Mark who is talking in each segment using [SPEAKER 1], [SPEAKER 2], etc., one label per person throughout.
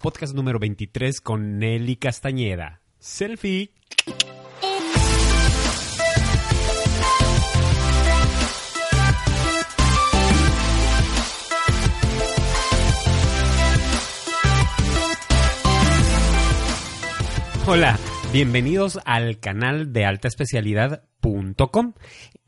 [SPEAKER 1] podcast número 23 con Nelly Castañeda. Selfie. Hola, bienvenidos al canal de alta especialidad.com,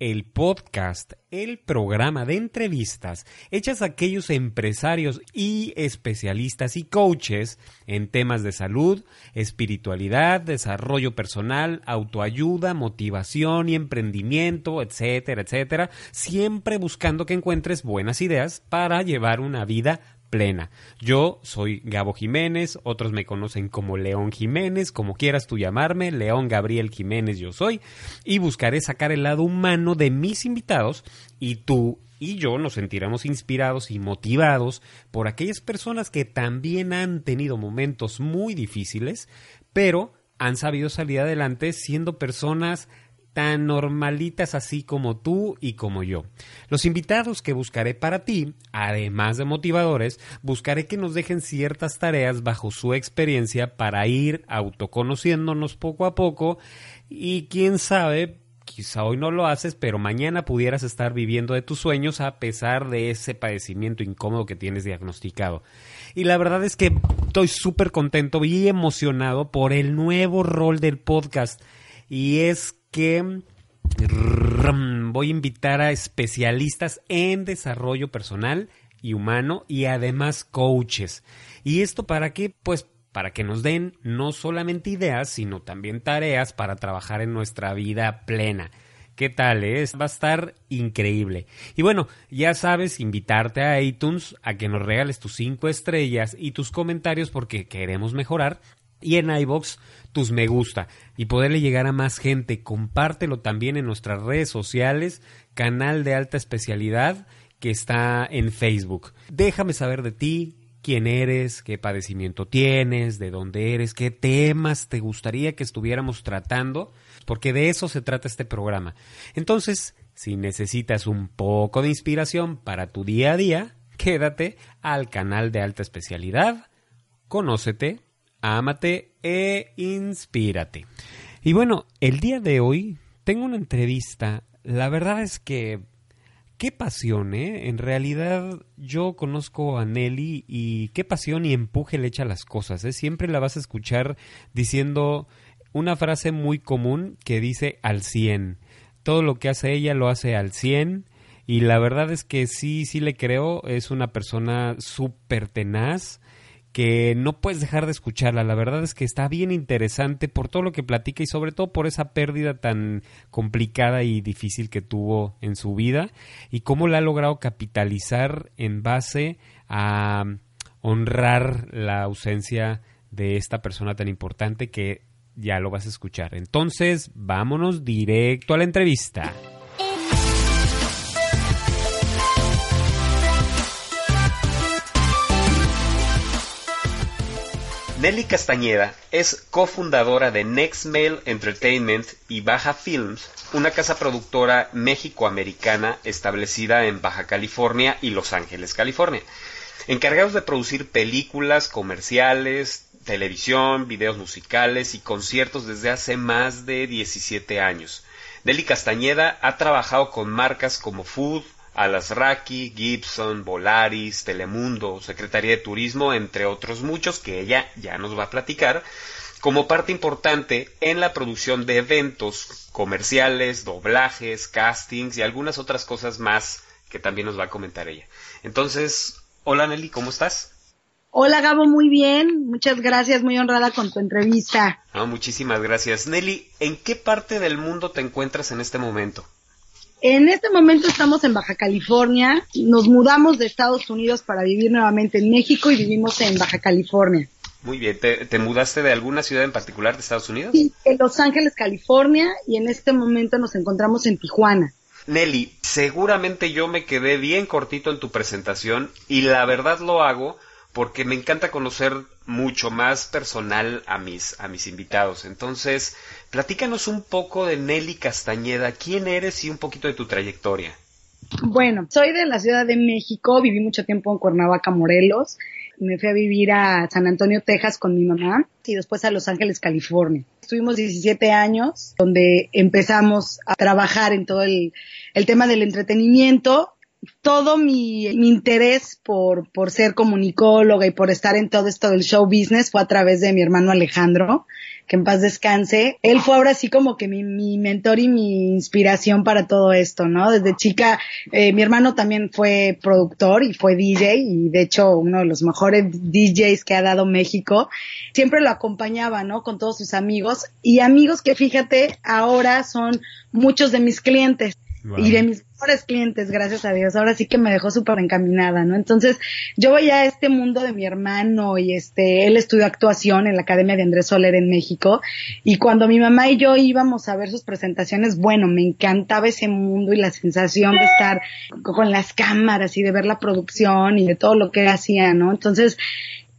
[SPEAKER 1] el podcast, el programa de entrevistas hechas a aquellos empresarios y especialistas y coaches en temas de salud, espiritualidad, desarrollo personal, autoayuda, motivación y emprendimiento, etcétera, etcétera, siempre buscando que encuentres buenas ideas para llevar una vida plena. Yo soy Gabo Jiménez, otros me conocen como León Jiménez, como quieras tú llamarme, León Gabriel Jiménez yo soy, y buscaré sacar el lado humano de mis invitados y tú y yo nos sentiremos inspirados y motivados por aquellas personas que también han tenido momentos muy difíciles, pero han sabido salir adelante siendo personas tan normalitas así como tú y como yo. Los invitados que buscaré para ti, además de motivadores, buscaré que nos dejen ciertas tareas bajo su experiencia para ir autoconociéndonos poco a poco y quién sabe, quizá hoy no lo haces, pero mañana pudieras estar viviendo de tus sueños a pesar de ese padecimiento incómodo que tienes diagnosticado. Y la verdad es que estoy súper contento y emocionado por el nuevo rol del podcast. Y es que voy a invitar a especialistas en desarrollo personal y humano y además coaches. ¿Y esto para qué? Pues para que nos den no solamente ideas, sino también tareas para trabajar en nuestra vida plena. ¿Qué tal? Eh? Va a estar increíble. Y bueno, ya sabes, invitarte a iTunes a que nos regales tus cinco estrellas y tus comentarios porque queremos mejorar y en iBox tus me gusta y poderle llegar a más gente. Compártelo también en nuestras redes sociales, canal de alta especialidad que está en Facebook. Déjame saber de ti, quién eres, qué padecimiento tienes, de dónde eres, qué temas te gustaría que estuviéramos tratando, porque de eso se trata este programa. Entonces, si necesitas un poco de inspiración para tu día a día, quédate al canal de alta especialidad, conócete, ámate e inspírate. Y bueno, el día de hoy tengo una entrevista. La verdad es que qué pasión, ¿eh? En realidad yo conozco a Nelly y qué pasión y empuje le echa las cosas, ¿eh? Siempre la vas a escuchar diciendo una frase muy común que dice al 100. Todo lo que hace ella lo hace al 100 y la verdad es que sí, sí le creo, es una persona súper tenaz, que no puedes dejar de escucharla. La verdad es que está bien interesante por todo lo que platica y sobre todo por esa pérdida tan complicada y difícil que tuvo en su vida y cómo la ha logrado capitalizar en base a honrar la ausencia de esta persona tan importante que ya lo vas a escuchar. Entonces, vámonos directo a la entrevista. Nelly Castañeda es cofundadora de Next Mail Entertainment y Baja Films, una casa productora méxico-americana establecida en Baja California y Los Ángeles, California. Encargados de producir películas, comerciales, televisión, videos musicales y conciertos desde hace más de 17 años. Nelly Castañeda ha trabajado con marcas como Food, Alasraki, Gibson, Volaris, Telemundo, Secretaría de Turismo, entre otros muchos que ella ya nos va a platicar, como parte importante en la producción de eventos comerciales, doblajes, castings y algunas otras cosas más que también nos va a comentar ella. Entonces, hola Nelly, ¿cómo estás?
[SPEAKER 2] Hola Gabo, muy bien. Muchas gracias, muy honrada con tu entrevista.
[SPEAKER 1] Ah, muchísimas gracias. Nelly, ¿en qué parte del mundo te encuentras en este momento?
[SPEAKER 2] En este momento estamos en Baja California. Nos mudamos de Estados Unidos para vivir nuevamente en México y vivimos en Baja California.
[SPEAKER 1] Muy bien. ¿Te, mudaste de alguna ciudad en particular de Estados Unidos?
[SPEAKER 2] Sí, en Los Ángeles, California, y en este momento nos encontramos en Tijuana.
[SPEAKER 1] Nelly, seguramente yo me quedé bien cortito en tu presentación y la verdad lo hago porque me encanta conocer mucho más personal a mis, a mis invitados. Entonces, platícanos un poco de Nelly Castañeda, quién eres y un poquito de tu trayectoria.
[SPEAKER 2] Bueno, soy de la Ciudad de México, viví mucho tiempo en Cuernavaca, Morelos, me fui a vivir a San Antonio, Texas con mi mamá y después a Los Ángeles, California. Estuvimos 17 años donde empezamos a trabajar en todo el, el tema del entretenimiento todo mi, mi interés por, por ser comunicóloga y por estar en todo esto del show business fue a través de mi hermano Alejandro, que en paz descanse. Él fue ahora sí como que mi, mi mentor y mi inspiración para todo esto, ¿no? Desde chica, eh, mi hermano también fue productor y fue DJ y de hecho uno de los mejores DJs que ha dado México. Siempre lo acompañaba, ¿no? Con todos sus amigos y amigos que fíjate ahora son muchos de mis clientes. Y de mis mejores clientes, gracias a Dios. Ahora sí que me dejó súper encaminada, ¿no? Entonces, yo veía a este mundo de mi hermano y este, él estudió actuación en la Academia de Andrés Soler en México. Y cuando mi mamá y yo íbamos a ver sus presentaciones, bueno, me encantaba ese mundo y la sensación de estar con las cámaras y de ver la producción y de todo lo que hacía, ¿no? Entonces,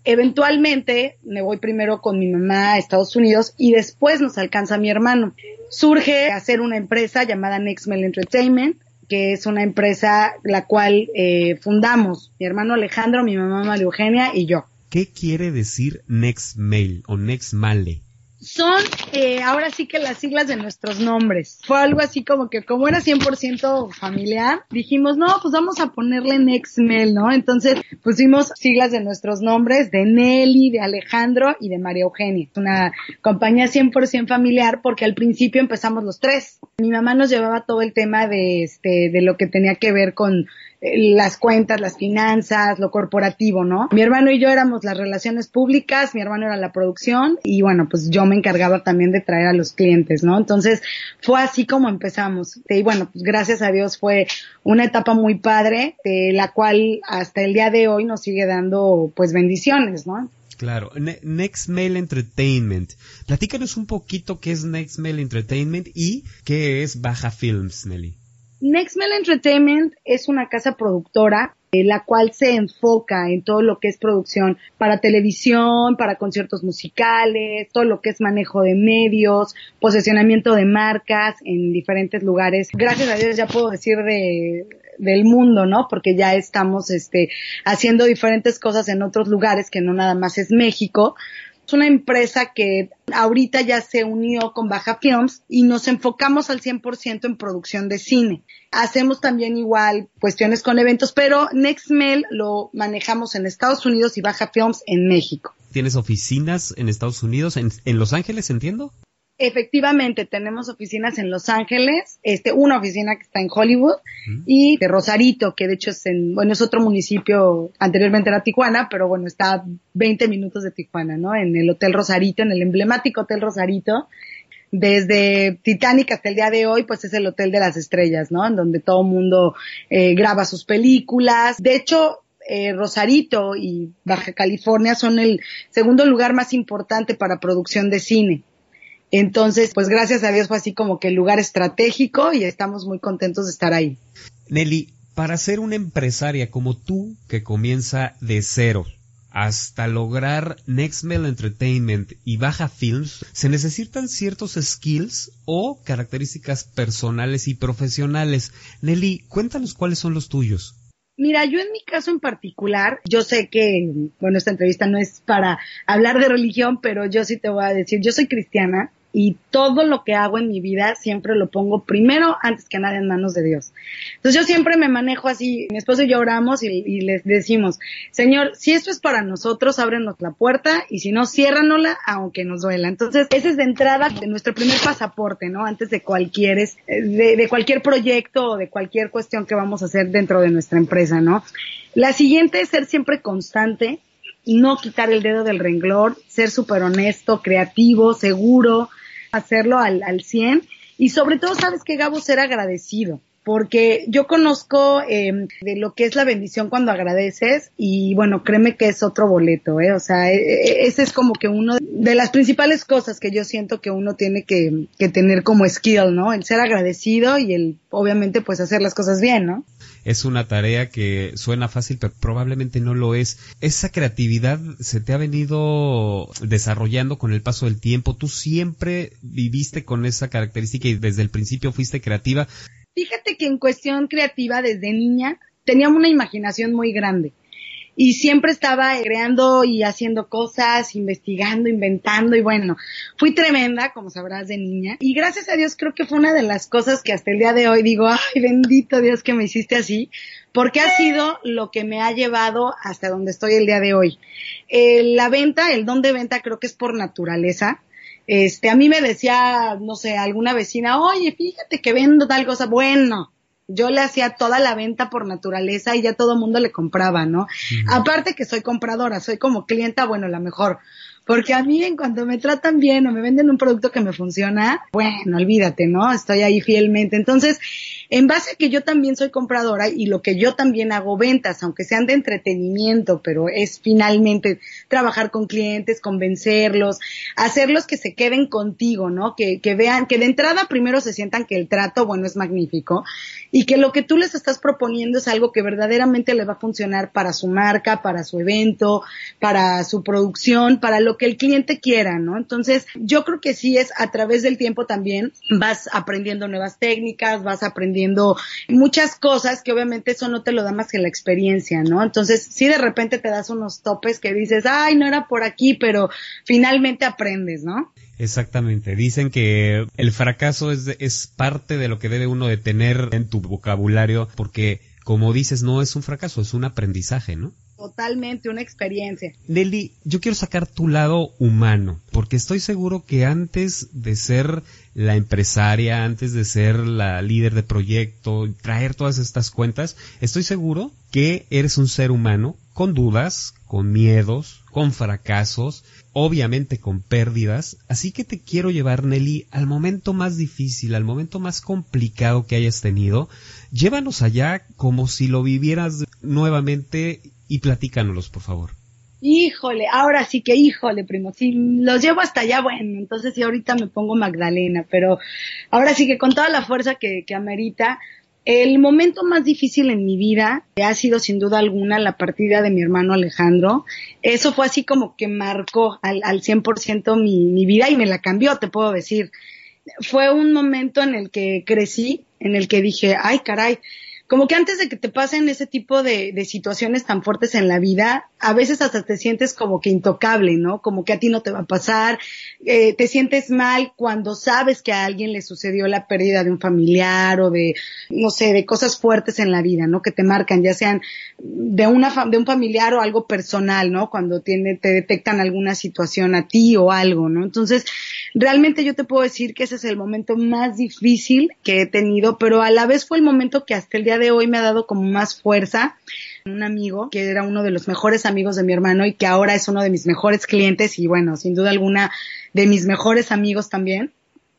[SPEAKER 2] Eventualmente me voy primero con mi mamá a Estados Unidos y después nos alcanza mi hermano. Surge hacer una empresa llamada Nextmail Entertainment, que es una empresa la cual eh, fundamos mi hermano Alejandro, mi mamá María Eugenia y yo.
[SPEAKER 1] ¿Qué quiere decir Nextmail o Nextmale?
[SPEAKER 2] Son eh, ahora sí que las siglas de nuestros nombres. Fue algo así como que como era 100% familiar, dijimos, no, pues vamos a ponerle Nexmel, ¿no? Entonces pusimos siglas de nuestros nombres, de Nelly, de Alejandro y de María Eugenia. Una compañía 100% familiar porque al principio empezamos los tres. Mi mamá nos llevaba todo el tema de, este, de lo que tenía que ver con las cuentas, las finanzas, lo corporativo, ¿no? Mi hermano y yo éramos las relaciones públicas, mi hermano era la producción y bueno, pues yo me encargaba también de traer a los clientes, ¿no? Entonces fue así como empezamos. Y bueno, pues gracias a Dios fue una etapa muy padre, de la cual hasta el día de hoy nos sigue dando pues bendiciones, ¿no?
[SPEAKER 1] Claro, Next Mail Entertainment. Platícanos un poquito qué es Next Mail Entertainment y qué es Baja Films, Nelly.
[SPEAKER 2] Nextmail Entertainment es una casa productora eh, la cual se enfoca en todo lo que es producción para televisión, para conciertos musicales, todo lo que es manejo de medios, posicionamiento de marcas en diferentes lugares. Gracias a Dios ya puedo decir de, del mundo, ¿no? Porque ya estamos este haciendo diferentes cosas en otros lugares que no nada más es México, una empresa que ahorita ya se unió con Baja Films y nos enfocamos al 100% en producción de cine. Hacemos también igual cuestiones con eventos, pero Nextmail lo manejamos en Estados Unidos y Baja Films en México.
[SPEAKER 1] ¿Tienes oficinas en Estados Unidos, en Los Ángeles, entiendo?
[SPEAKER 2] Efectivamente, tenemos oficinas en Los Ángeles, este, una oficina que está en Hollywood y de Rosarito, que de hecho es en, bueno, es otro municipio, anteriormente era Tijuana, pero bueno, está a 20 minutos de Tijuana, ¿no? En el Hotel Rosarito, en el emblemático Hotel Rosarito. Desde Titanic hasta el día de hoy, pues es el Hotel de las Estrellas, ¿no? En donde todo el mundo eh, graba sus películas. De hecho, eh, Rosarito y Baja California son el segundo lugar más importante para producción de cine. Entonces, pues gracias a Dios fue así como que el lugar estratégico y estamos muy contentos de estar ahí.
[SPEAKER 1] Nelly, para ser una empresaria como tú, que comienza de cero, hasta lograr Nextmail Entertainment y Baja Films, se necesitan ciertos skills o características personales y profesionales. Nelly, cuéntanos cuáles son los tuyos.
[SPEAKER 2] Mira, yo en mi caso en particular, yo sé que, bueno, esta entrevista no es para hablar de religión, pero yo sí te voy a decir, yo soy cristiana y todo lo que hago en mi vida siempre lo pongo primero antes que nada en manos de Dios. Entonces yo siempre me manejo así, mi esposo y yo oramos y, les decimos, Señor, si esto es para nosotros, ábrenos la puerta y si no, ciérranosla aunque nos duela. Entonces ese es de entrada de nuestro primer pasaporte, ¿no? Antes de cualquier, de, de cualquier proyecto o de cualquier cuestión que vamos a hacer dentro de nuestra empresa, ¿no? La siguiente es ser siempre constante, no quitar el dedo del renglón, ser súper honesto, creativo, seguro, hacerlo al, al 100 y sobre todo, ¿sabes que Gabo? Ser agradecido porque yo conozco eh, de lo que es la bendición cuando agradeces y bueno, créeme que es otro boleto, ¿eh? O sea, e, e, ese es como que uno de las principales cosas que yo siento que uno tiene que, que tener como skill, ¿no? El ser agradecido y el, obviamente, pues hacer las cosas bien, ¿no?
[SPEAKER 1] Es una tarea que suena fácil, pero probablemente no lo es. Esa creatividad se te ha venido desarrollando con el paso del tiempo. Tú siempre viviste con esa característica y desde el principio fuiste creativa.
[SPEAKER 2] Fíjate que en cuestión creativa desde niña teníamos una imaginación muy grande. Y siempre estaba creando y haciendo cosas, investigando, inventando y bueno, fui tremenda, como sabrás, de niña. Y gracias a Dios creo que fue una de las cosas que hasta el día de hoy digo, ay, bendito Dios que me hiciste así, porque ha sido lo que me ha llevado hasta donde estoy el día de hoy. Eh, la venta, el don de venta creo que es por naturaleza. Este, a mí me decía, no sé, alguna vecina, oye, fíjate que vendo tal cosa. Bueno, yo le hacía toda la venta por naturaleza y ya todo el mundo le compraba, ¿no? Aparte que soy compradora, soy como clienta, bueno, la mejor. Porque a mí en cuanto me tratan bien o me venden un producto que me funciona, bueno, olvídate, ¿no? Estoy ahí fielmente. Entonces, en base a que yo también soy compradora y lo que yo también hago ventas, aunque sean de entretenimiento, pero es finalmente trabajar con clientes, convencerlos, hacerlos que se queden contigo, ¿no? Que, que vean, que de entrada primero se sientan que el trato, bueno, es magnífico y que lo que tú les estás proponiendo es algo que verdaderamente le va a funcionar para su marca, para su evento, para su producción, para lo que el cliente quiera, ¿no? Entonces, yo creo que sí es a través del tiempo también vas aprendiendo nuevas técnicas, vas aprendiendo muchas cosas que obviamente eso no te lo da más que la experiencia, ¿no? Entonces, si de repente te das unos topes que dices, ay, no era por aquí, pero finalmente aprendes, ¿no?
[SPEAKER 1] Exactamente. Dicen que el fracaso es, es parte de lo que debe uno de tener en tu vocabulario, porque como dices, no es un fracaso, es un aprendizaje, ¿no?
[SPEAKER 2] Totalmente una experiencia.
[SPEAKER 1] Nelly, yo quiero sacar tu lado humano, porque estoy seguro que antes de ser la empresaria, antes de ser la líder de proyecto, traer todas estas cuentas, estoy seguro que eres un ser humano con dudas, con miedos, con fracasos, obviamente con pérdidas, así que te quiero llevar, Nelly, al momento más difícil, al momento más complicado que hayas tenido. Llévanos allá como si lo vivieras nuevamente y platícanos, por favor.
[SPEAKER 2] Híjole, ahora sí que híjole, primo, si los llevo hasta allá, bueno, entonces sí ahorita me pongo Magdalena, pero ahora sí que con toda la fuerza que, que amerita, el momento más difícil en mi vida ha sido sin duda alguna la partida de mi hermano Alejandro. Eso fue así como que marcó al, al 100% mi, mi vida y me la cambió, te puedo decir. Fue un momento en el que crecí, en el que dije, ay caray, como que antes de que te pasen ese tipo de, situaciones tan fuertes en la vida, a veces hasta te sientes como que intocable, ¿no? Como que a ti no te va a pasar, eh, te sientes mal cuando sabes que a alguien le sucedió la pérdida de un familiar o de, no sé, de cosas fuertes en la vida, ¿no? Que te marcan, ya sean de una, de un familiar o algo personal, ¿no? Cuando tiene, te detectan alguna situación a ti o algo, ¿no? Entonces, realmente yo te puedo decir que ese es el momento más difícil que he tenido, pero a la vez fue el momento que hasta el día de hoy me ha dado como más fuerza. Un amigo que era uno de los mejores amigos de mi hermano y que ahora es uno de mis mejores clientes y bueno, sin duda alguna de mis mejores amigos también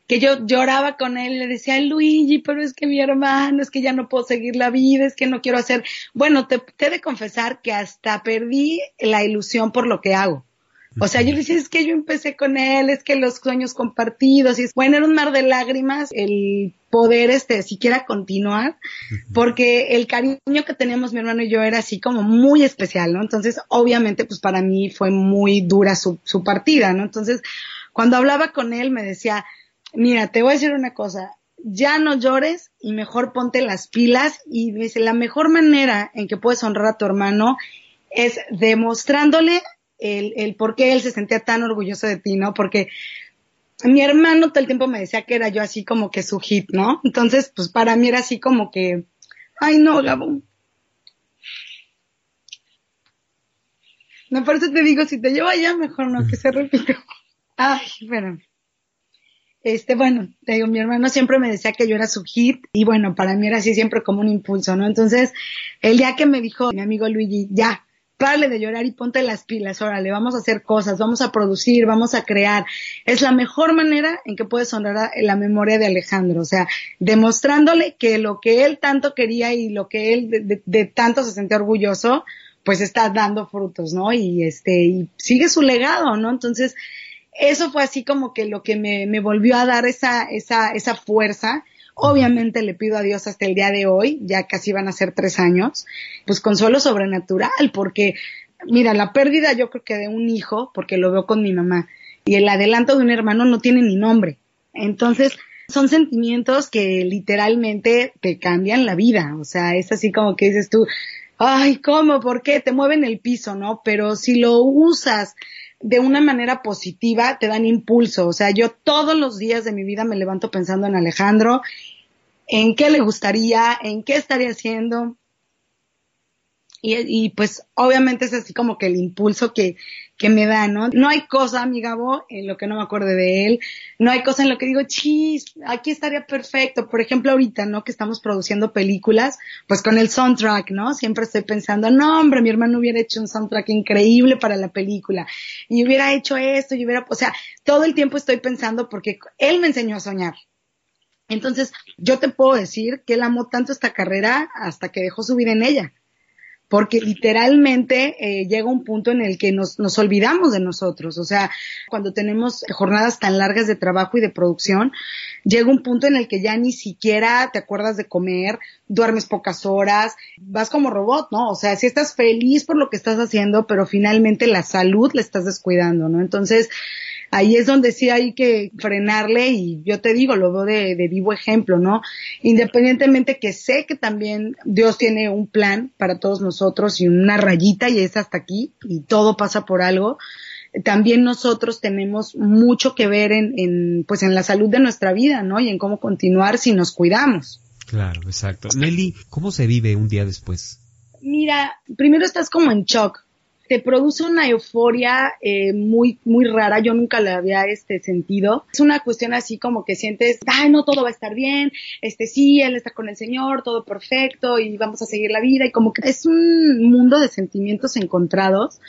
[SPEAKER 2] que yo lloraba con él, le decía, Luigi, pero es que mi hermano, es que ya no puedo seguir la vida, es que no quiero hacer. Bueno, te, te he de confesar que hasta perdí la ilusión por lo que hago. O sea, yo decía, es que yo empecé con él, es que los sueños compartidos, y bueno, era un mar de lágrimas el poder, este, siquiera continuar, porque el cariño que teníamos mi hermano y yo era así como muy especial, ¿no? Entonces, obviamente, pues para mí fue muy dura su, su partida, ¿no? Entonces, cuando hablaba con él me decía, mira, te voy a decir una cosa, ya no llores y mejor ponte las pilas y dice, la mejor manera en que puedes honrar a tu hermano es demostrándole el, el por qué él se sentía tan orgulloso de ti, ¿no? Porque mi hermano todo el tiempo me decía que era yo así como que su hit, ¿no? Entonces, pues para mí era así como que, ay no, Gabo. No, por eso te digo, si te llevo allá, mejor no, que se repita. Ay, espérame. Este, bueno, te digo, mi hermano siempre me decía que yo era su hit y bueno, para mí era así siempre como un impulso, ¿no? Entonces, el día que me dijo mi amigo Luigi, ya, párale de llorar y ponte las pilas, órale, vamos a hacer cosas, vamos a producir, vamos a crear. Es la mejor manera en que puedes honrar la memoria de Alejandro, o sea, demostrándole que lo que él tanto quería y lo que él de, de, tanto se sentía orgulloso, pues está dando frutos, ¿no? Y este, y sigue su legado, ¿no? Entonces, eso fue así como que lo que me, me volvió a dar esa, esa, esa fuerza Obviamente le pido a Dios hasta el día de hoy, ya casi van a ser tres años, pues consuelo sobrenatural, porque mira, la pérdida yo creo que de un hijo, porque lo veo con mi mamá, y el adelanto de un hermano no tiene ni nombre. Entonces, son sentimientos que literalmente te cambian la vida. O sea, es así como que dices tú, ay, ¿cómo? ¿Por qué? Te mueven el piso, ¿no? Pero si lo usas de una manera positiva, te dan impulso. O sea, yo todos los días de mi vida me levanto pensando en Alejandro, en qué le gustaría, en qué estaría haciendo. Y, y pues obviamente es así como que el impulso que, que me da, ¿no? No hay cosa, mi en lo que no me acuerde de él. No hay cosa en lo que digo, chis, aquí estaría perfecto. Por ejemplo, ahorita, ¿no? Que estamos produciendo películas, pues con el soundtrack, ¿no? Siempre estoy pensando, no, hombre, mi hermano hubiera hecho un soundtrack increíble para la película. Y hubiera hecho esto, y hubiera, o sea, todo el tiempo estoy pensando porque él me enseñó a soñar. Entonces, yo te puedo decir que él amó tanto esta carrera hasta que dejó su vida en ella porque literalmente eh, llega un punto en el que nos, nos olvidamos de nosotros. O sea, cuando tenemos jornadas tan largas de trabajo y de producción, llega un punto en el que ya ni siquiera te acuerdas de comer, duermes pocas horas, vas como robot, ¿no? O sea, si estás feliz por lo que estás haciendo, pero finalmente la salud la estás descuidando, ¿no? Entonces, ahí es donde sí hay que frenarle y yo te digo, lo veo de, de, vivo ejemplo, ¿no? Independientemente que sé que también Dios tiene un plan para todos nosotros y una rayita y es hasta aquí y todo pasa por algo. También nosotros tenemos mucho que ver en, en pues en la salud de nuestra vida, ¿no? Y en cómo continuar si nos cuidamos.
[SPEAKER 1] Claro, exacto. Nelly, ¿cómo se vive un día después?
[SPEAKER 2] Mira, primero estás como en shock, te produce una euforia eh, muy muy rara. Yo nunca la había este sentido. Es una cuestión así como que sientes ay no todo va a estar bien. Este sí él está con el señor todo perfecto y vamos a seguir la vida y como que es un mundo de sentimientos encontrados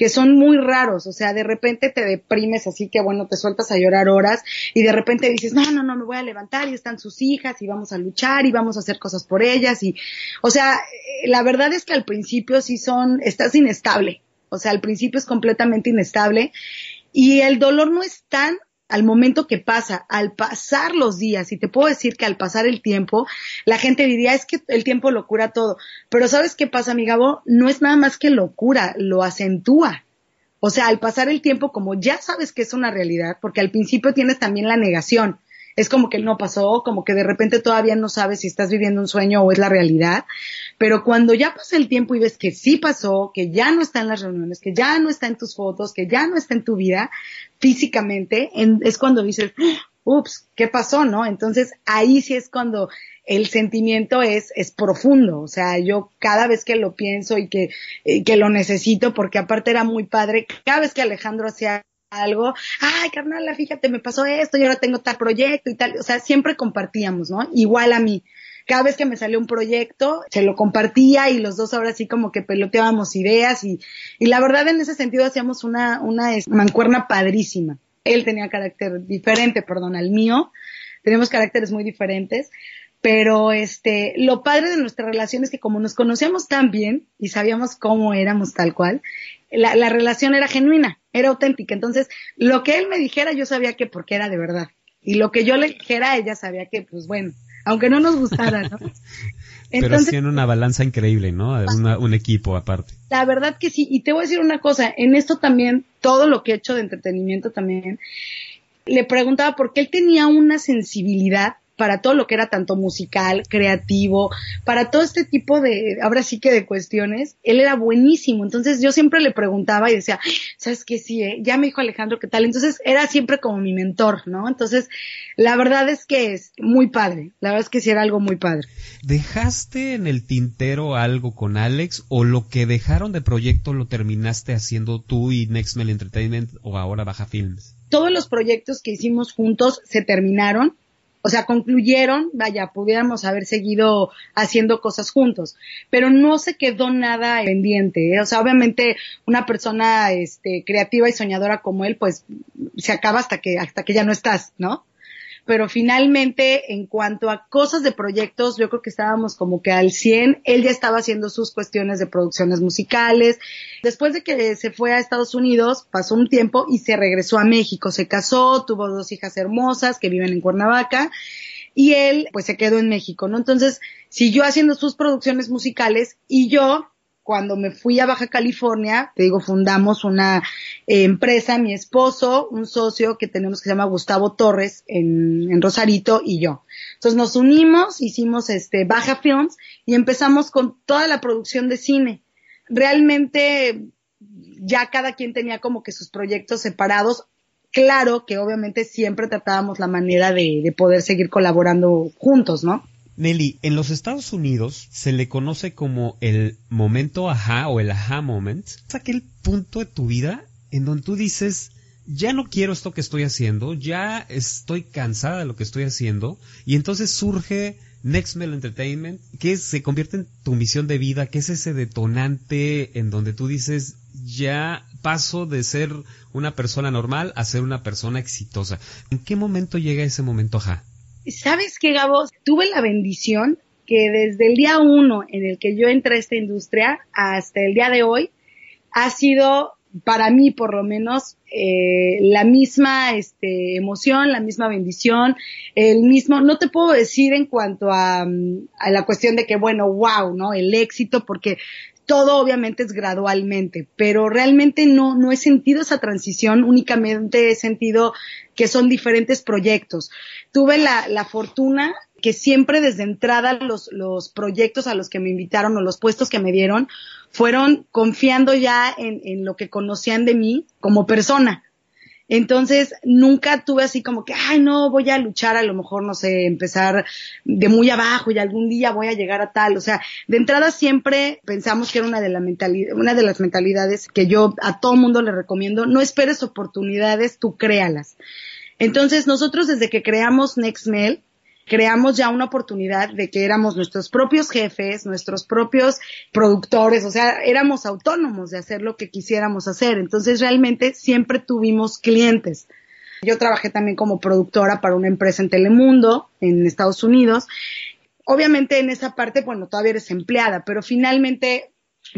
[SPEAKER 2] que son muy raros, o sea, de repente te deprimes así que bueno, te sueltas a llorar horas y de repente dices, no, no, no, me voy a levantar y están sus hijas y vamos a luchar y vamos a hacer cosas por ellas y, o sea, eh, la verdad es que al principio sí son, estás inestable, o sea, al principio es completamente inestable y el dolor no es tan al momento que pasa, al pasar los días, y te puedo decir que al pasar el tiempo, la gente diría, es que el tiempo lo cura todo. Pero ¿sabes qué pasa, mi Gabo? No es nada más que lo cura, lo acentúa. O sea, al pasar el tiempo, como ya sabes que es una realidad, porque al principio tienes también la negación. Es como que no pasó, como que de repente todavía no sabes si estás viviendo un sueño o es la realidad. Pero cuando ya pasa el tiempo y ves que sí pasó, que ya no está en las reuniones, que ya no está en tus fotos, que ya no está en tu vida, físicamente, en, es cuando dices, ups, ¿qué pasó, no? Entonces ahí sí es cuando el sentimiento es, es profundo. O sea, yo cada vez que lo pienso y que, eh, que lo necesito, porque aparte era muy padre, cada vez que Alejandro hacía algo, ay, carnal, fíjate, me pasó esto y ahora tengo tal proyecto y tal. O sea, siempre compartíamos, ¿no? Igual a mí. Cada vez que me salió un proyecto, se lo compartía y los dos ahora sí como que peloteábamos ideas y, y la verdad en ese sentido hacíamos una, una mancuerna padrísima. Él tenía carácter diferente, perdón, al mío. Tenemos caracteres muy diferentes, pero este, lo padre de nuestra relación es que como nos conocíamos tan bien y sabíamos cómo éramos tal cual, la, la, relación era genuina, era auténtica. Entonces, lo que él me dijera, yo sabía que porque era de verdad. Y lo que yo le dijera, ella sabía que, pues bueno, aunque no nos gustara, ¿no?
[SPEAKER 1] Entonces, Pero una balanza increíble, ¿no? Una, un equipo aparte.
[SPEAKER 2] La verdad que sí. Y te voy a decir una cosa, en esto también, todo lo que he hecho de entretenimiento también, le preguntaba por qué él tenía una sensibilidad para todo lo que era tanto musical, creativo, para todo este tipo de, ahora sí que de cuestiones, él era buenísimo. Entonces yo siempre le preguntaba y decía, ¿sabes qué? Sí, eh? ya me dijo Alejandro qué tal. Entonces era siempre como mi mentor, ¿no? Entonces la verdad es que es muy padre. La verdad es que sí era algo muy padre.
[SPEAKER 1] ¿Dejaste en el tintero algo con Alex o lo que dejaron de proyecto lo terminaste haciendo tú y Nextmail Entertainment o ahora Baja Films?
[SPEAKER 2] Todos los proyectos que hicimos juntos se terminaron o sea, concluyeron, vaya, pudiéramos haber seguido haciendo cosas juntos, pero no se quedó nada pendiente. ¿eh? O sea, obviamente una persona este, creativa y soñadora como él, pues se acaba hasta que, hasta que ya no estás, ¿no? Pero finalmente en cuanto a cosas de proyectos, yo creo que estábamos como que al 100, él ya estaba haciendo sus cuestiones de producciones musicales. Después de que se fue a Estados Unidos, pasó un tiempo y se regresó a México, se casó, tuvo dos hijas hermosas que viven en Cuernavaca y él pues se quedó en México, ¿no? Entonces siguió haciendo sus producciones musicales y yo cuando me fui a Baja California, te digo, fundamos una eh, empresa, mi esposo, un socio que tenemos que se llama Gustavo Torres en, en Rosarito y yo. Entonces nos unimos, hicimos este Baja Films y empezamos con toda la producción de cine. Realmente ya cada quien tenía como que sus proyectos separados. Claro que obviamente siempre tratábamos la manera de, de poder seguir colaborando juntos, ¿no?
[SPEAKER 1] Nelly, en los Estados Unidos se le conoce como el momento ajá o el ajá moment. Es aquel punto de tu vida en donde tú dices, ya no quiero esto que estoy haciendo, ya estoy cansada de lo que estoy haciendo, y entonces surge Next Mel Entertainment, que se convierte en tu misión de vida, que es ese detonante en donde tú dices, ya paso de ser una persona normal a ser una persona exitosa. ¿En qué momento llega ese momento ajá?
[SPEAKER 2] ¿Sabes qué, Gabo? Tuve la bendición que desde el día uno en el que yo entré a esta industria hasta el día de hoy ha sido para mí por lo menos eh, la misma este, emoción, la misma bendición, el mismo, no te puedo decir en cuanto a, a la cuestión de que bueno, wow, ¿no? El éxito, porque todo obviamente es gradualmente, pero realmente no, no he sentido esa transición, únicamente he sentido que son diferentes proyectos. Tuve la, la fortuna que siempre desde entrada los, los proyectos a los que me invitaron o los puestos que me dieron fueron confiando ya en, en lo que conocían de mí como persona. Entonces, nunca tuve así como que, ay, no, voy a luchar, a lo mejor, no sé, empezar de muy abajo y algún día voy a llegar a tal. O sea, de entrada siempre pensamos que era una de, la una de las mentalidades que yo a todo mundo le recomiendo. No esperes oportunidades, tú créalas. Entonces, nosotros desde que creamos NextMail, creamos ya una oportunidad de que éramos nuestros propios jefes, nuestros propios productores, o sea, éramos autónomos de hacer lo que quisiéramos hacer. Entonces realmente siempre tuvimos clientes. Yo trabajé también como productora para una empresa en Telemundo, en Estados Unidos. Obviamente en esa parte, bueno, todavía eres empleada, pero finalmente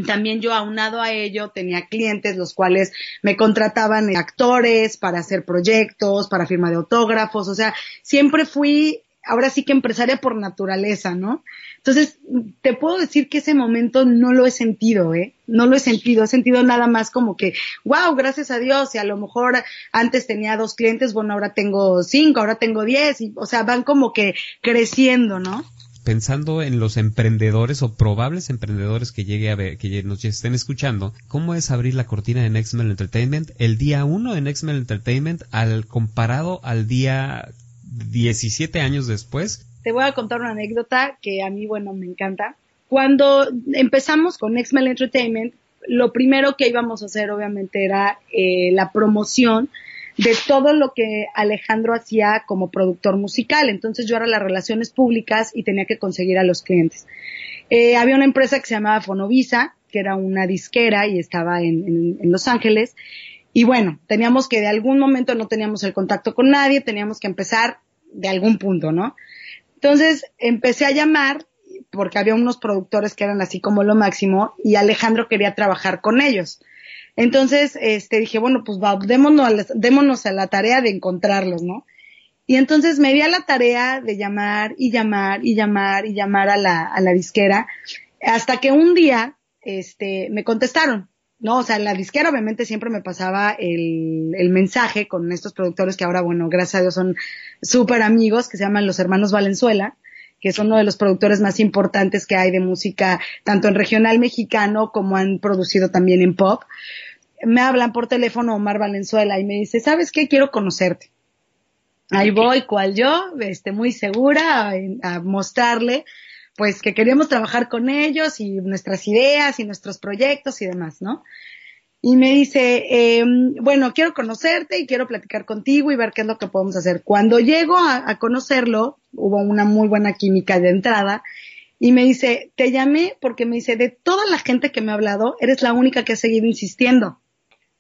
[SPEAKER 2] también yo aunado a ello tenía clientes los cuales me contrataban actores para hacer proyectos, para firma de autógrafos, o sea, siempre fui ahora sí que empresaria por naturaleza, ¿no? Entonces, te puedo decir que ese momento no lo he sentido, ¿eh? No lo he sentido, he sentido nada más como que, wow, gracias a Dios, y a lo mejor antes tenía dos clientes, bueno, ahora tengo cinco, ahora tengo diez, y, o sea, van como que creciendo, ¿no?
[SPEAKER 1] pensando en los emprendedores o probables emprendedores que llegue a ver, que nos estén escuchando, ¿cómo es abrir la cortina de Nextmail Entertainment el día uno de Nextmail Entertainment al comparado al día 17 años después.
[SPEAKER 2] Te voy a contar una anécdota que a mí, bueno, me encanta. Cuando empezamos con Nextmail Entertainment, lo primero que íbamos a hacer, obviamente, era eh, la promoción de todo lo que Alejandro hacía como productor musical. Entonces yo era las relaciones públicas y tenía que conseguir a los clientes. Eh, había una empresa que se llamaba Fonovisa, que era una disquera y estaba en Los Ángeles. Y bueno, teníamos que de algún momento no teníamos el contacto con nadie, teníamos que empezar de algún punto, ¿no? Entonces empecé a llamar porque había unos productores que eran así como lo máximo y Alejandro quería trabajar con ellos. Entonces, este, dije, bueno, pues va, démonos, a, démonos a la tarea de encontrarlos, ¿no? Y entonces me di a la tarea de llamar y llamar y llamar y llamar a la, a la disquera hasta que un día, este, me contestaron. ¿No? O sea, la disquera obviamente siempre me pasaba el, el mensaje con estos productores que ahora, bueno, gracias a Dios son súper amigos, que se llaman los hermanos Valenzuela, que son uno de los productores más importantes que hay de música, tanto en regional mexicano como han producido también en pop. Me hablan por teléfono Omar Valenzuela y me dice, ¿sabes qué? Quiero conocerte. Ahí voy, cual yo, este, muy segura, a, a mostrarle pues que queríamos trabajar con ellos y nuestras ideas y nuestros proyectos y demás, ¿no? Y me dice, eh, bueno, quiero conocerte y quiero platicar contigo y ver qué es lo que podemos hacer. Cuando llego a, a conocerlo, hubo una muy buena química de entrada y me dice, te llamé porque me dice, de toda la gente que me ha hablado, eres la única que ha seguido insistiendo.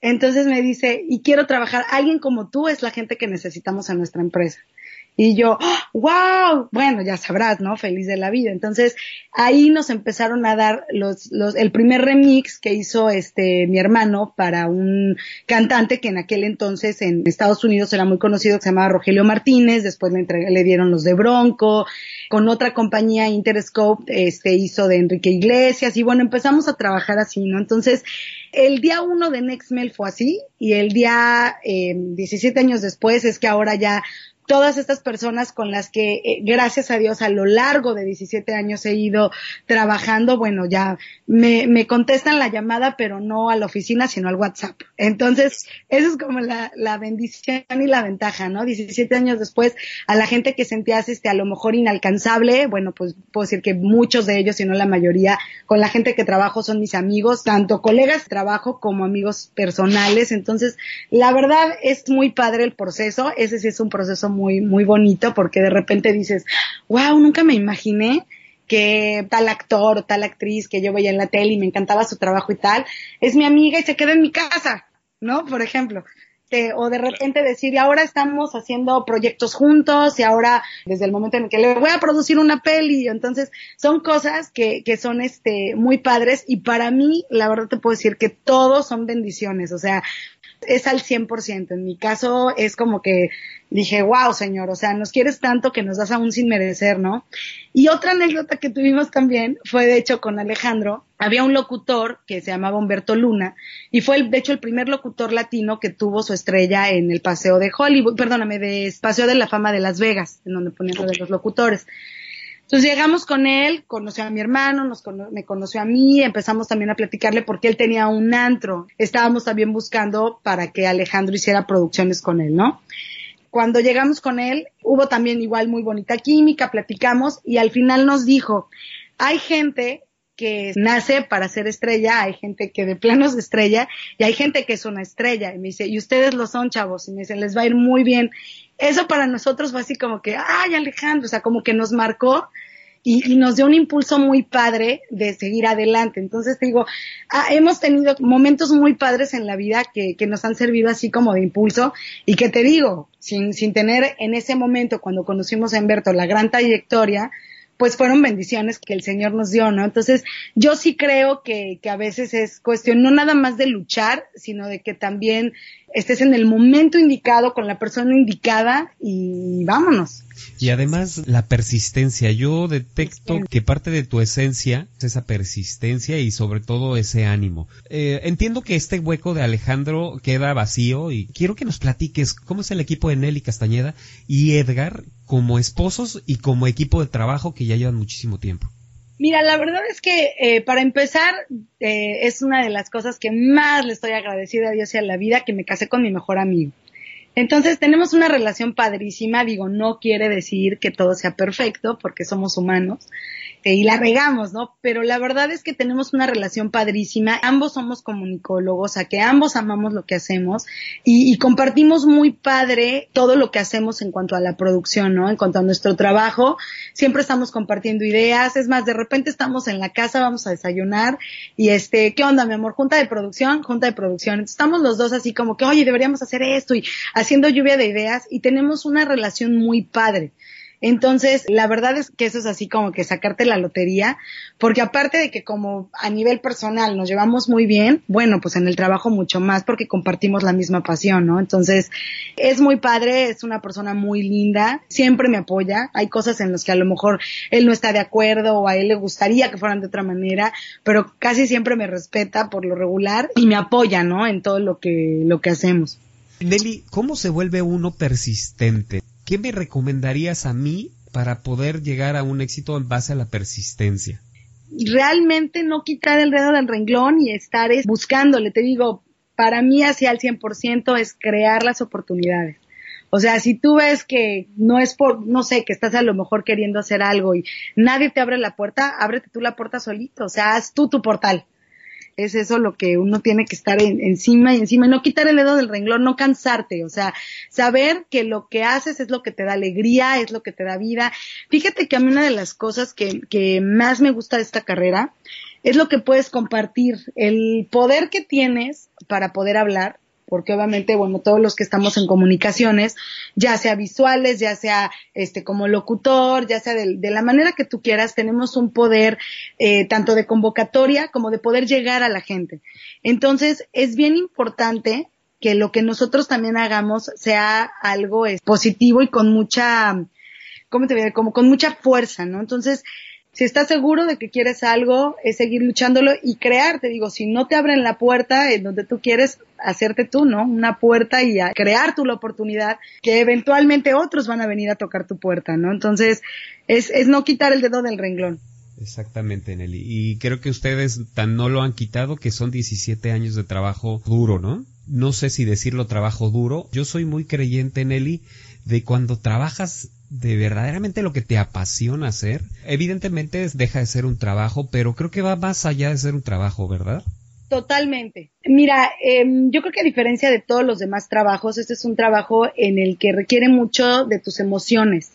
[SPEAKER 2] Entonces me dice, y quiero trabajar, alguien como tú es la gente que necesitamos en nuestra empresa. Y yo, wow, bueno, ya sabrás, ¿no? Feliz de la vida. Entonces, ahí nos empezaron a dar los, los, el primer remix que hizo este, mi hermano para un cantante que en aquel entonces en Estados Unidos era muy conocido, que se llamaba Rogelio Martínez, después le, le dieron los de Bronco, con otra compañía Interscope, este, hizo de Enrique Iglesias, y bueno, empezamos a trabajar así, ¿no? Entonces, el día uno de Nextmail fue así, y el día eh, 17 años después es que ahora ya todas estas personas con las que, eh, gracias a Dios, a lo largo de 17 años he ido trabajando, bueno, ya me, me contestan la llamada, pero no a la oficina, sino al WhatsApp. Entonces, eso es como la, la bendición y la ventaja, ¿no? 17 años después, a la gente que sentías, este, a lo mejor inalcanzable, bueno, pues puedo decir que muchos de ellos, si no la mayoría, con la gente que trabajo son mis amigos, tanto colegas de trabajo como amigos personales. Entonces, la verdad es muy padre el proceso. Ese sí es un proceso muy, muy bonito porque de repente dices, wow, nunca me imaginé que tal actor o tal actriz que yo veía en la tele y me encantaba su trabajo y tal, es mi amiga y se queda en mi casa, ¿no? Por ejemplo. o de repente decir, y ahora estamos haciendo proyectos juntos y ahora desde el momento en que le voy a producir una peli, entonces son cosas que, que son este muy padres y para mí la verdad te puedo decir que todos son bendiciones, o sea, es al 100%. En mi caso es como que dije, wow, señor, o sea, nos quieres tanto que nos das aún sin merecer, ¿no? Y otra anécdota que tuvimos también fue, de hecho, con Alejandro. Había un locutor que se llamaba Humberto Luna y fue, el, de hecho, el primer locutor latino que tuvo su estrella en el Paseo de Hollywood, perdóname, de Paseo de la Fama de Las Vegas, en donde ponían lo de los locutores. Entonces llegamos con él, conoció a mi hermano, nos me conoció a mí, empezamos también a platicarle porque él tenía un antro. Estábamos también buscando para que Alejandro hiciera producciones con él, ¿no? Cuando llegamos con él, hubo también igual muy bonita química, platicamos y al final nos dijo, hay gente que nace para ser estrella, hay gente que de planos de estrella y hay gente que es una estrella. Y me dice, y ustedes lo son, chavos, y me dice, les va a ir muy bien eso para nosotros fue así como que, ay Alejandro, o sea, como que nos marcó y, nos dio un impulso muy padre de seguir adelante. Entonces te digo, hemos tenido momentos muy padres en la vida que, que nos han servido así como de impulso y que te digo, sin, sin tener en ese momento cuando conocimos a Humberto la gran trayectoria, pues fueron bendiciones que el Señor nos dio, ¿no? Entonces, yo sí creo que, que a veces es cuestión no nada más de luchar, sino de que también estés en el momento indicado con la persona indicada y vámonos.
[SPEAKER 1] Y además la persistencia. Yo detecto que parte de tu esencia es esa persistencia y sobre todo ese ánimo. Eh, entiendo que este hueco de Alejandro queda vacío y quiero que nos platiques cómo es el equipo de Nelly Castañeda y Edgar como esposos y como equipo de trabajo que ya llevan muchísimo tiempo.
[SPEAKER 2] Mira, la verdad es que eh, para empezar eh, es una de las cosas que más le estoy agradecida a Dios y a la vida que me casé con mi mejor amigo. Entonces tenemos una relación padrísima, digo, no quiere decir que todo sea perfecto porque somos humanos, y la regamos, ¿no? Pero la verdad es que tenemos una relación padrísima, ambos somos comunicólogos, a que ambos amamos lo que hacemos y, y, compartimos muy padre todo lo que hacemos en cuanto a la producción, ¿no? En cuanto a nuestro trabajo, siempre estamos compartiendo ideas, es más, de repente estamos en la casa, vamos a desayunar y este, ¿qué onda, mi amor? Junta de producción, junta de producción. Entonces, estamos los dos así como que, oye, deberíamos hacer esto y haciendo lluvia de ideas y tenemos una relación muy padre. Entonces, la verdad es que eso es así como que sacarte la lotería, porque aparte de que como a nivel personal nos llevamos muy bien, bueno, pues en el trabajo mucho más porque compartimos la misma pasión, ¿no? Entonces, es muy padre, es una persona muy linda, siempre me apoya, hay cosas en las que a lo mejor él no está de acuerdo o a él le gustaría que fueran de otra manera, pero casi siempre me respeta por lo regular y me apoya, ¿no? En todo lo que, lo que hacemos.
[SPEAKER 1] Nelly, ¿cómo se vuelve uno persistente? ¿Qué me recomendarías a mí para poder llegar a un éxito en base a la persistencia?
[SPEAKER 2] Realmente no quitar el dedo del renglón y estar buscándole. Te digo, para mí hacia el 100% es crear las oportunidades. O sea, si tú ves que no es por, no sé, que estás a lo mejor queriendo hacer algo y nadie te abre la puerta, ábrete tú la puerta solito. O sea, haz tú tu portal es eso lo que uno tiene que estar encima y encima, no quitar el dedo del renglón, no cansarte, o sea, saber que lo que haces es lo que te da alegría, es lo que te da vida. Fíjate que a mí una de las cosas que, que más me gusta de esta carrera es lo que puedes compartir, el poder que tienes para poder hablar, porque obviamente, bueno, todos los que estamos en comunicaciones, ya sea visuales, ya sea este como locutor, ya sea de, la manera que tú quieras, tenemos un poder eh, tanto de convocatoria como de poder llegar a la gente. Entonces, es bien importante que lo que nosotros también hagamos sea algo es, positivo y con mucha, ¿cómo te voy Como con mucha fuerza, ¿no? Entonces, si estás seguro de que quieres algo, es seguir luchándolo y crear, te digo, si no te abren la puerta en donde tú quieres hacerte tú, ¿no? Una puerta y a crear tú la oportunidad que eventualmente otros van a venir a tocar tu puerta, ¿no? Entonces, es, es no quitar el dedo del renglón.
[SPEAKER 1] Exactamente, Nelly. Y creo que ustedes tan no lo han quitado que son 17 años de trabajo duro, ¿no? No sé si decirlo trabajo duro. Yo soy muy creyente, Nelly, de cuando trabajas de verdaderamente lo que te apasiona hacer, evidentemente deja de ser un trabajo, pero creo que va más allá de ser un trabajo, ¿verdad?
[SPEAKER 2] Totalmente. Mira, em, yo creo que a diferencia de todos los demás trabajos, este es un trabajo en el que requiere mucho de tus emociones.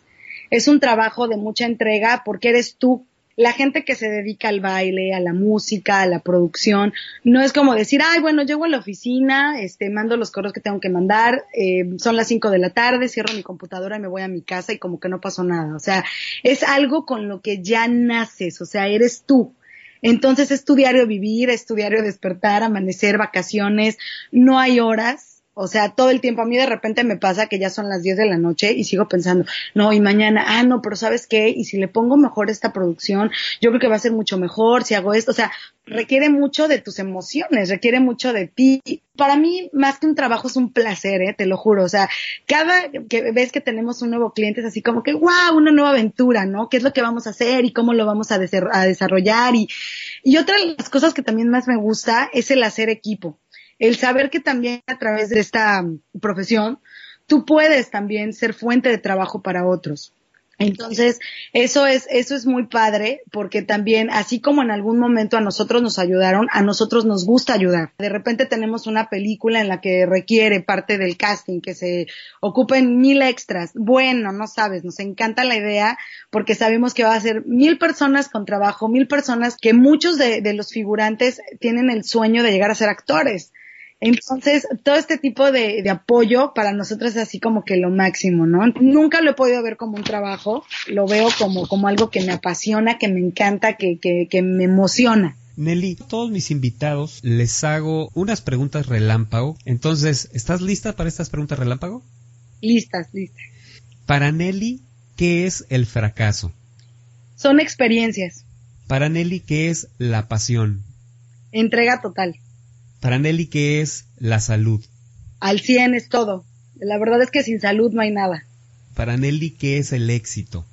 [SPEAKER 2] Es un trabajo de mucha entrega porque eres tú la gente que se dedica al baile, a la música, a la producción, no es como decir, ay, bueno, llego a la oficina, este, mando los correos que tengo que mandar, eh, son las cinco de la tarde, cierro mi computadora y me voy a mi casa y como que no pasó nada. O sea, es algo con lo que ya naces, o sea, eres tú. Entonces es tu diario vivir, es tu diario despertar, amanecer, vacaciones, no hay horas, o sea, todo el tiempo a mí de repente me pasa que ya son las 10 de la noche y sigo pensando, no, y mañana, ah, no, pero ¿sabes qué? Y si le pongo mejor esta producción, yo creo que va a ser mucho mejor si hago esto. O sea, requiere mucho de tus emociones, requiere mucho de ti. Para mí, más que un trabajo, es un placer, ¿eh? te lo juro. O sea, cada que ves que tenemos un nuevo cliente es así como que, wow, una nueva aventura, ¿no? ¿Qué es lo que vamos a hacer y cómo lo vamos a, a desarrollar? Y, y otra de las cosas que también más me gusta es el hacer equipo el saber que también a través de esta profesión tú puedes también ser fuente de trabajo para otros. Entonces, eso es, eso es muy padre porque también, así como en algún momento a nosotros nos ayudaron, a nosotros nos gusta ayudar. De repente tenemos una película en la que requiere parte del casting que se ocupen mil extras. Bueno, no sabes, nos encanta la idea porque sabemos que va a ser mil personas con trabajo, mil personas que muchos de, de los figurantes tienen el sueño de llegar a ser actores. Entonces, todo este tipo de, de, apoyo para nosotros es así como que lo máximo, ¿no? Nunca lo he podido ver como un trabajo, lo veo como, como algo que me apasiona, que me encanta, que, que, que me emociona.
[SPEAKER 1] Nelly, todos mis invitados les hago unas preguntas relámpago. Entonces, ¿estás lista para estas preguntas relámpago?
[SPEAKER 2] Listas, listas.
[SPEAKER 1] Para Nelly, ¿qué es el fracaso?
[SPEAKER 2] Son experiencias.
[SPEAKER 1] Para Nelly, ¿qué es la pasión?
[SPEAKER 2] Entrega total.
[SPEAKER 1] Para Nelly, ¿qué es la salud?
[SPEAKER 2] Al 100 es todo. La verdad es que sin salud no hay nada.
[SPEAKER 1] Para Nelly, ¿qué es el éxito?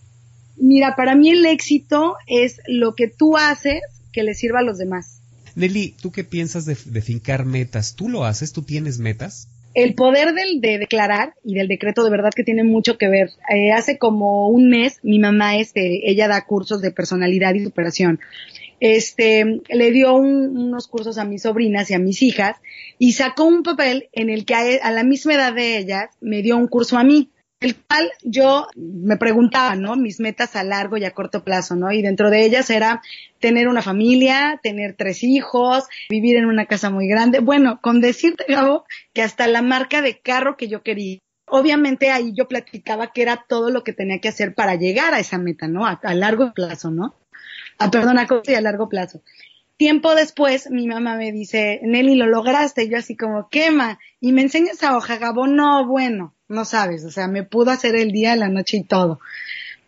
[SPEAKER 2] Mira, para mí el éxito es lo que tú haces que le sirva a los demás.
[SPEAKER 1] Nelly, ¿tú qué piensas de, fincar metas? ¿Tú lo haces? ¿Tú tienes metas?
[SPEAKER 2] El poder del, de declarar y del decreto de verdad que tiene mucho que ver. Eh, hace como un mes mi mamá, este, ella da cursos de personalidad y superación este, le dio unos cursos a mis sobrinas y a mis hijas y sacó un papel en el que a, la misma edad de ellas me dio un curso a mí el cual yo me preguntaba, ¿no? Mis metas a largo y a corto plazo, ¿no? Y dentro de ellas era tener una familia, tener tres hijos, vivir en una casa muy grande. Bueno, con decirte, Gabo, que hasta la marca de carro que yo quería. Obviamente ahí yo platicaba que era todo lo que tenía que hacer para llegar a esa meta, ¿no? A, a largo plazo, ¿no? A, perdón, a corto y a largo plazo. Tiempo después, mi mamá me dice, Nelly, lo lograste. Y yo así como, quema. Y me enseña esa hoja, Gabo. No, bueno, no sabes. O sea, me pudo hacer el día, la noche y todo.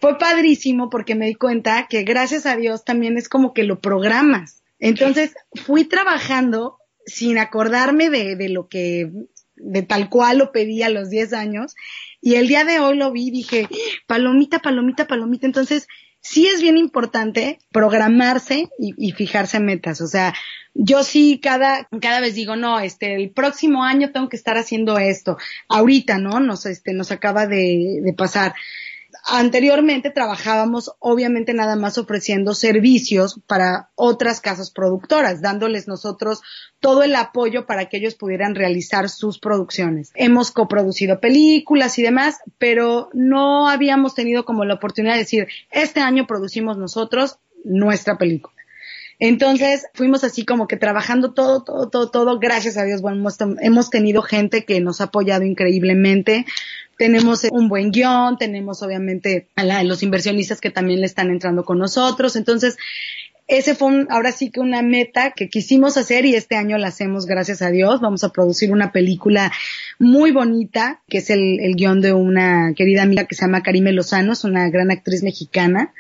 [SPEAKER 2] Fue padrísimo porque me di cuenta que gracias a Dios también es como que lo programas. Entonces, fui trabajando sin acordarme de, de lo que, de tal cual lo pedí a los 10 años. Y el día de hoy lo vi dije, palomita, palomita, palomita. Entonces, sí es bien importante programarse y, fijarse metas. O sea, yo sí cada, cada vez digo, no, este, el próximo año tengo que estar haciendo esto. Ahorita, ¿no? Nos, este, nos acaba de, de pasar. Anteriormente trabajábamos obviamente nada más ofreciendo servicios para otras casas productoras, dándoles nosotros todo el apoyo para que ellos pudieran realizar sus producciones. Hemos coproducido películas y demás, pero no habíamos tenido como la oportunidad de decir, este año producimos nosotros nuestra película. Entonces fuimos así como que trabajando todo, todo, todo, todo. Gracias a Dios, bueno, hemos, hemos tenido gente que nos ha apoyado increíblemente. Tenemos un buen guion, tenemos obviamente a, los inversionistas que también le están entrando con nosotros. Entonces, ese fue ahora sí que una meta que quisimos hacer y este año la hacemos gracias a Dios. Vamos a producir una película muy bonita, que es el, el guion de una querida amiga que se llama Karime Lozano, es una gran actriz mexicana.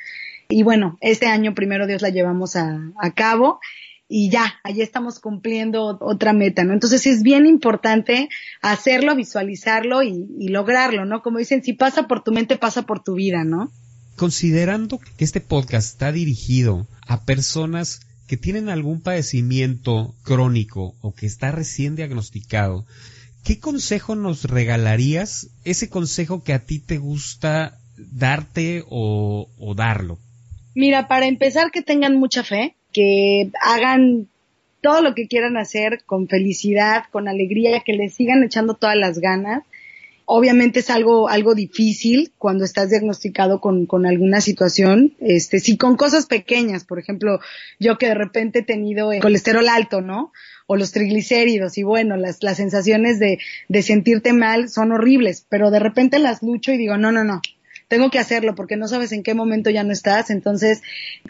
[SPEAKER 2] Y bueno, este año primero Dios la llevamos a, a cabo y ya, ahí estamos cumpliendo otra meta, ¿no? Entonces es bien importante hacerlo, visualizarlo y, y, lograrlo, ¿no? Como dicen, si pasa por tu mente, pasa por tu vida, ¿no?
[SPEAKER 1] Considerando que este podcast está dirigido a personas que tienen algún padecimiento crónico o que está recién diagnosticado, ¿qué consejo nos regalarías? Ese consejo que a ti te gusta darte o, o darlo.
[SPEAKER 2] Mira, para empezar, que tengan mucha fe, que hagan todo lo que quieran hacer con felicidad, con alegría, que le sigan echando todas las ganas. Obviamente es algo, algo difícil cuando estás diagnosticado con, con alguna situación, este, sí, con cosas pequeñas, por ejemplo, yo que de repente he tenido el colesterol alto, ¿no? O los triglicéridos, y bueno, las, las sensaciones de, de sentirte mal son horribles, pero de repente las lucho y digo, no, no, no, tengo que hacerlo porque no sabes en qué momento ya no estás, entonces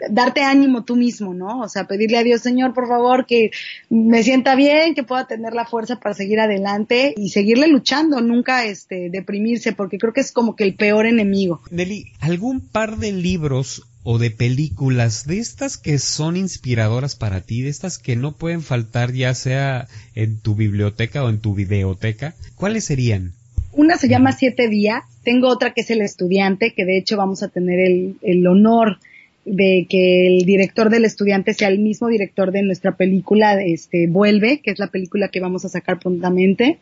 [SPEAKER 2] darte ánimo tú mismo, ¿no? O sea, pedirle a Dios, Señor, por favor, que me sienta bien, que pueda tener la fuerza para seguir adelante y seguirle luchando, nunca este deprimirse, porque creo que es como que el peor enemigo.
[SPEAKER 1] Nelly, ¿algún par de libros o de películas de estas que son inspiradoras para ti, de estas que no pueden faltar ya sea en tu biblioteca o en tu videoteca, ¿cuáles serían?
[SPEAKER 2] Una se llama Siete Días, tengo otra que es El Estudiante, que de hecho vamos a tener el, honor de que el director del estudiante sea el mismo director de nuestra película, este, Vuelve, que es la película que vamos a sacar prontamente.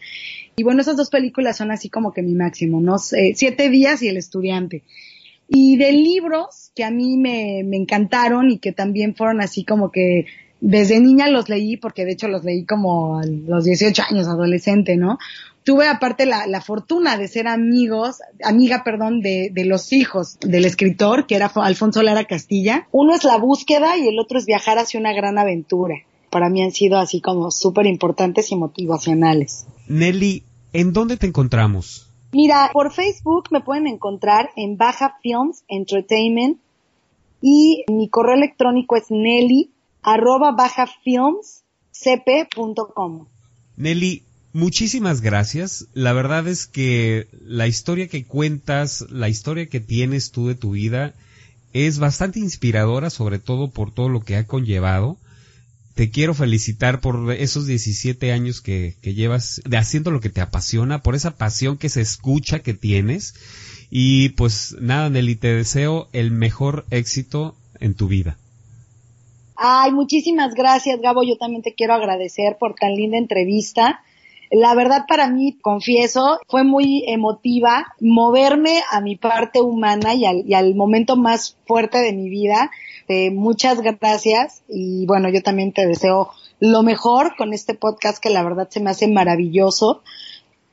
[SPEAKER 2] Y bueno, esas dos películas son así como que mi máximo, ¿no? Siete días y El Estudiante. Y de libros que a mí me encantaron y que también fueron así como que desde niña los leí, porque de hecho los leí como a los 18 años, adolescente, ¿no? Tuve aparte la, la, fortuna de ser amigos, amiga, perdón, de, de, los hijos del escritor, que era Alfonso Lara Castilla. Uno es la búsqueda y el otro es viajar hacia una gran aventura. Para mí han sido así como súper importantes y motivacionales.
[SPEAKER 1] Nelly, ¿en dónde te encontramos?
[SPEAKER 2] Mira, por Facebook me pueden encontrar en Baja Films Entertainment y mi correo electrónico es nelly arroba bajafilmscp.com.
[SPEAKER 1] Nelly, Muchísimas gracias. La verdad es que la historia que cuentas, la historia que tienes tú de tu vida, es bastante inspiradora, sobre todo por todo lo que ha conllevado. Te quiero felicitar por esos 17 años que, llevas de haciendo lo que te apasiona, por esa pasión que se escucha que tienes. Y pues nada, Nelly, te deseo el mejor éxito en tu vida.
[SPEAKER 2] Ay, muchísimas gracias, Gabo. Yo también te quiero agradecer por tan linda entrevista. La verdad para mí, confieso, fue muy emotiva moverme a mi parte humana y al, momento más fuerte de mi vida. Eh, muchas gracias y bueno, yo también te deseo lo mejor con este podcast que la verdad se me hace maravilloso.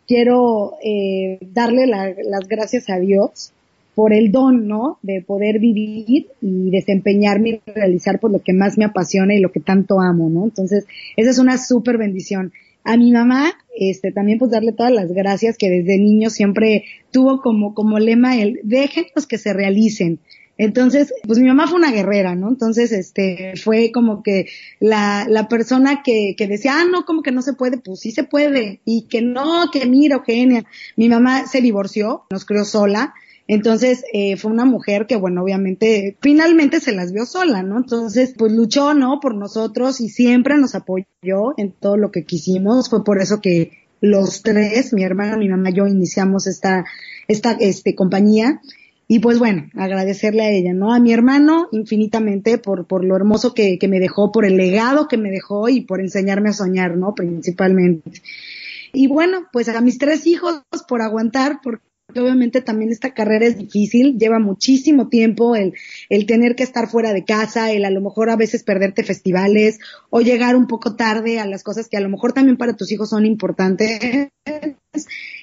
[SPEAKER 2] Quiero eh, darle las gracias a Dios por el don, ¿no? De poder vivir y desempeñarme y realizar por lo que más me apasiona y lo que tanto amo, ¿no? Entonces, esa es una súper bendición. A mi mamá, este, también pues darle todas las gracias que desde niño siempre tuvo como, como lema el déjenlos que se realicen. Entonces, pues mi mamá fue una guerrera, ¿no? Entonces, este, fue como que la, la persona que, que decía, ah, no, como que no se puede, pues sí se puede. Y que no, que mira, Eugenia. Mi mamá se divorció, nos crió sola. Entonces, eh, fue una mujer que, bueno, obviamente, finalmente se las vio sola, ¿no? Entonces, pues luchó, ¿no? Por nosotros y siempre nos apoyó en todo lo que quisimos. Fue por eso que los tres, mi hermana, mi mamá yo, iniciamos esta, esta, este, compañía. Y pues bueno, agradecerle a ella, ¿no? A mi hermano infinitamente por, por lo hermoso que, que me dejó, por el legado que me dejó y por enseñarme a soñar, ¿no? Principalmente. Y bueno, pues a mis tres hijos por aguantar, porque obviamente también esta carrera es difícil, lleva muchísimo tiempo el, el tener que estar fuera de casa, el a lo mejor a veces perderte festivales o llegar un poco tarde a las cosas que a lo mejor también para tus hijos son importantes.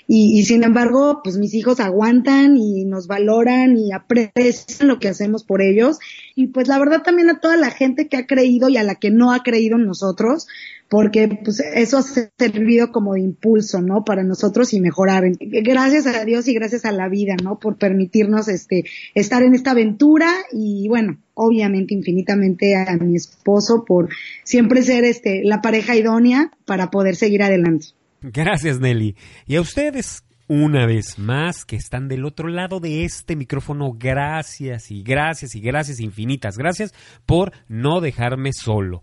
[SPEAKER 2] y, sin embargo, pues mis hijos aguantan y nos valoran y aprecian lo que hacemos por ellos. Y pues la verdad también a toda la gente que ha creído y a la que no ha creído en nosotros, porque pues eso ha servido como de impulso, ¿no? Para nosotros y mejorar. Gracias a Dios y gracias a la vida, ¿no? Por permitirnos este estar en esta aventura y bueno, obviamente infinitamente a mi esposo por siempre ser este la pareja idónea para poder seguir adelante.
[SPEAKER 1] Gracias, Nelly. Y a ustedes, una vez más, que están del otro lado de este micrófono, gracias y gracias y gracias infinitas. Gracias por no dejarme solo.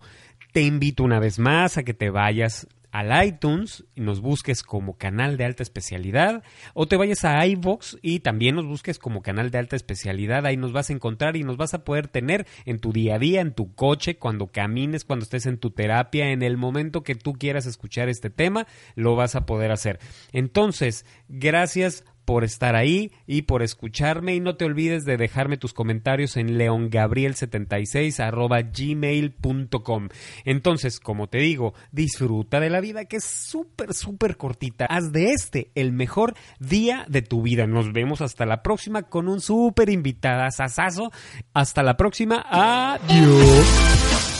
[SPEAKER 1] Te invito una vez más a que te vayas al iTunes y nos busques como canal de alta especialidad o te vayas a iVox y también nos busques como canal de alta especialidad. Ahí nos vas a encontrar y nos vas a poder tener en tu día a día, en tu coche, cuando camines, cuando estés en tu terapia, en el momento que tú quieras escuchar este tema, lo vas a poder hacer. Entonces, gracias por estar ahí y por escucharme y no te olvides de dejarme tus comentarios en leongabriel76 arroba gmail.com. Entonces, como te digo, disfruta de la vida que es súper, súper cortita. Haz de este el mejor día de tu vida. Nos vemos hasta la próxima con un súper invitada sasazo. Hasta la próxima. Adiós.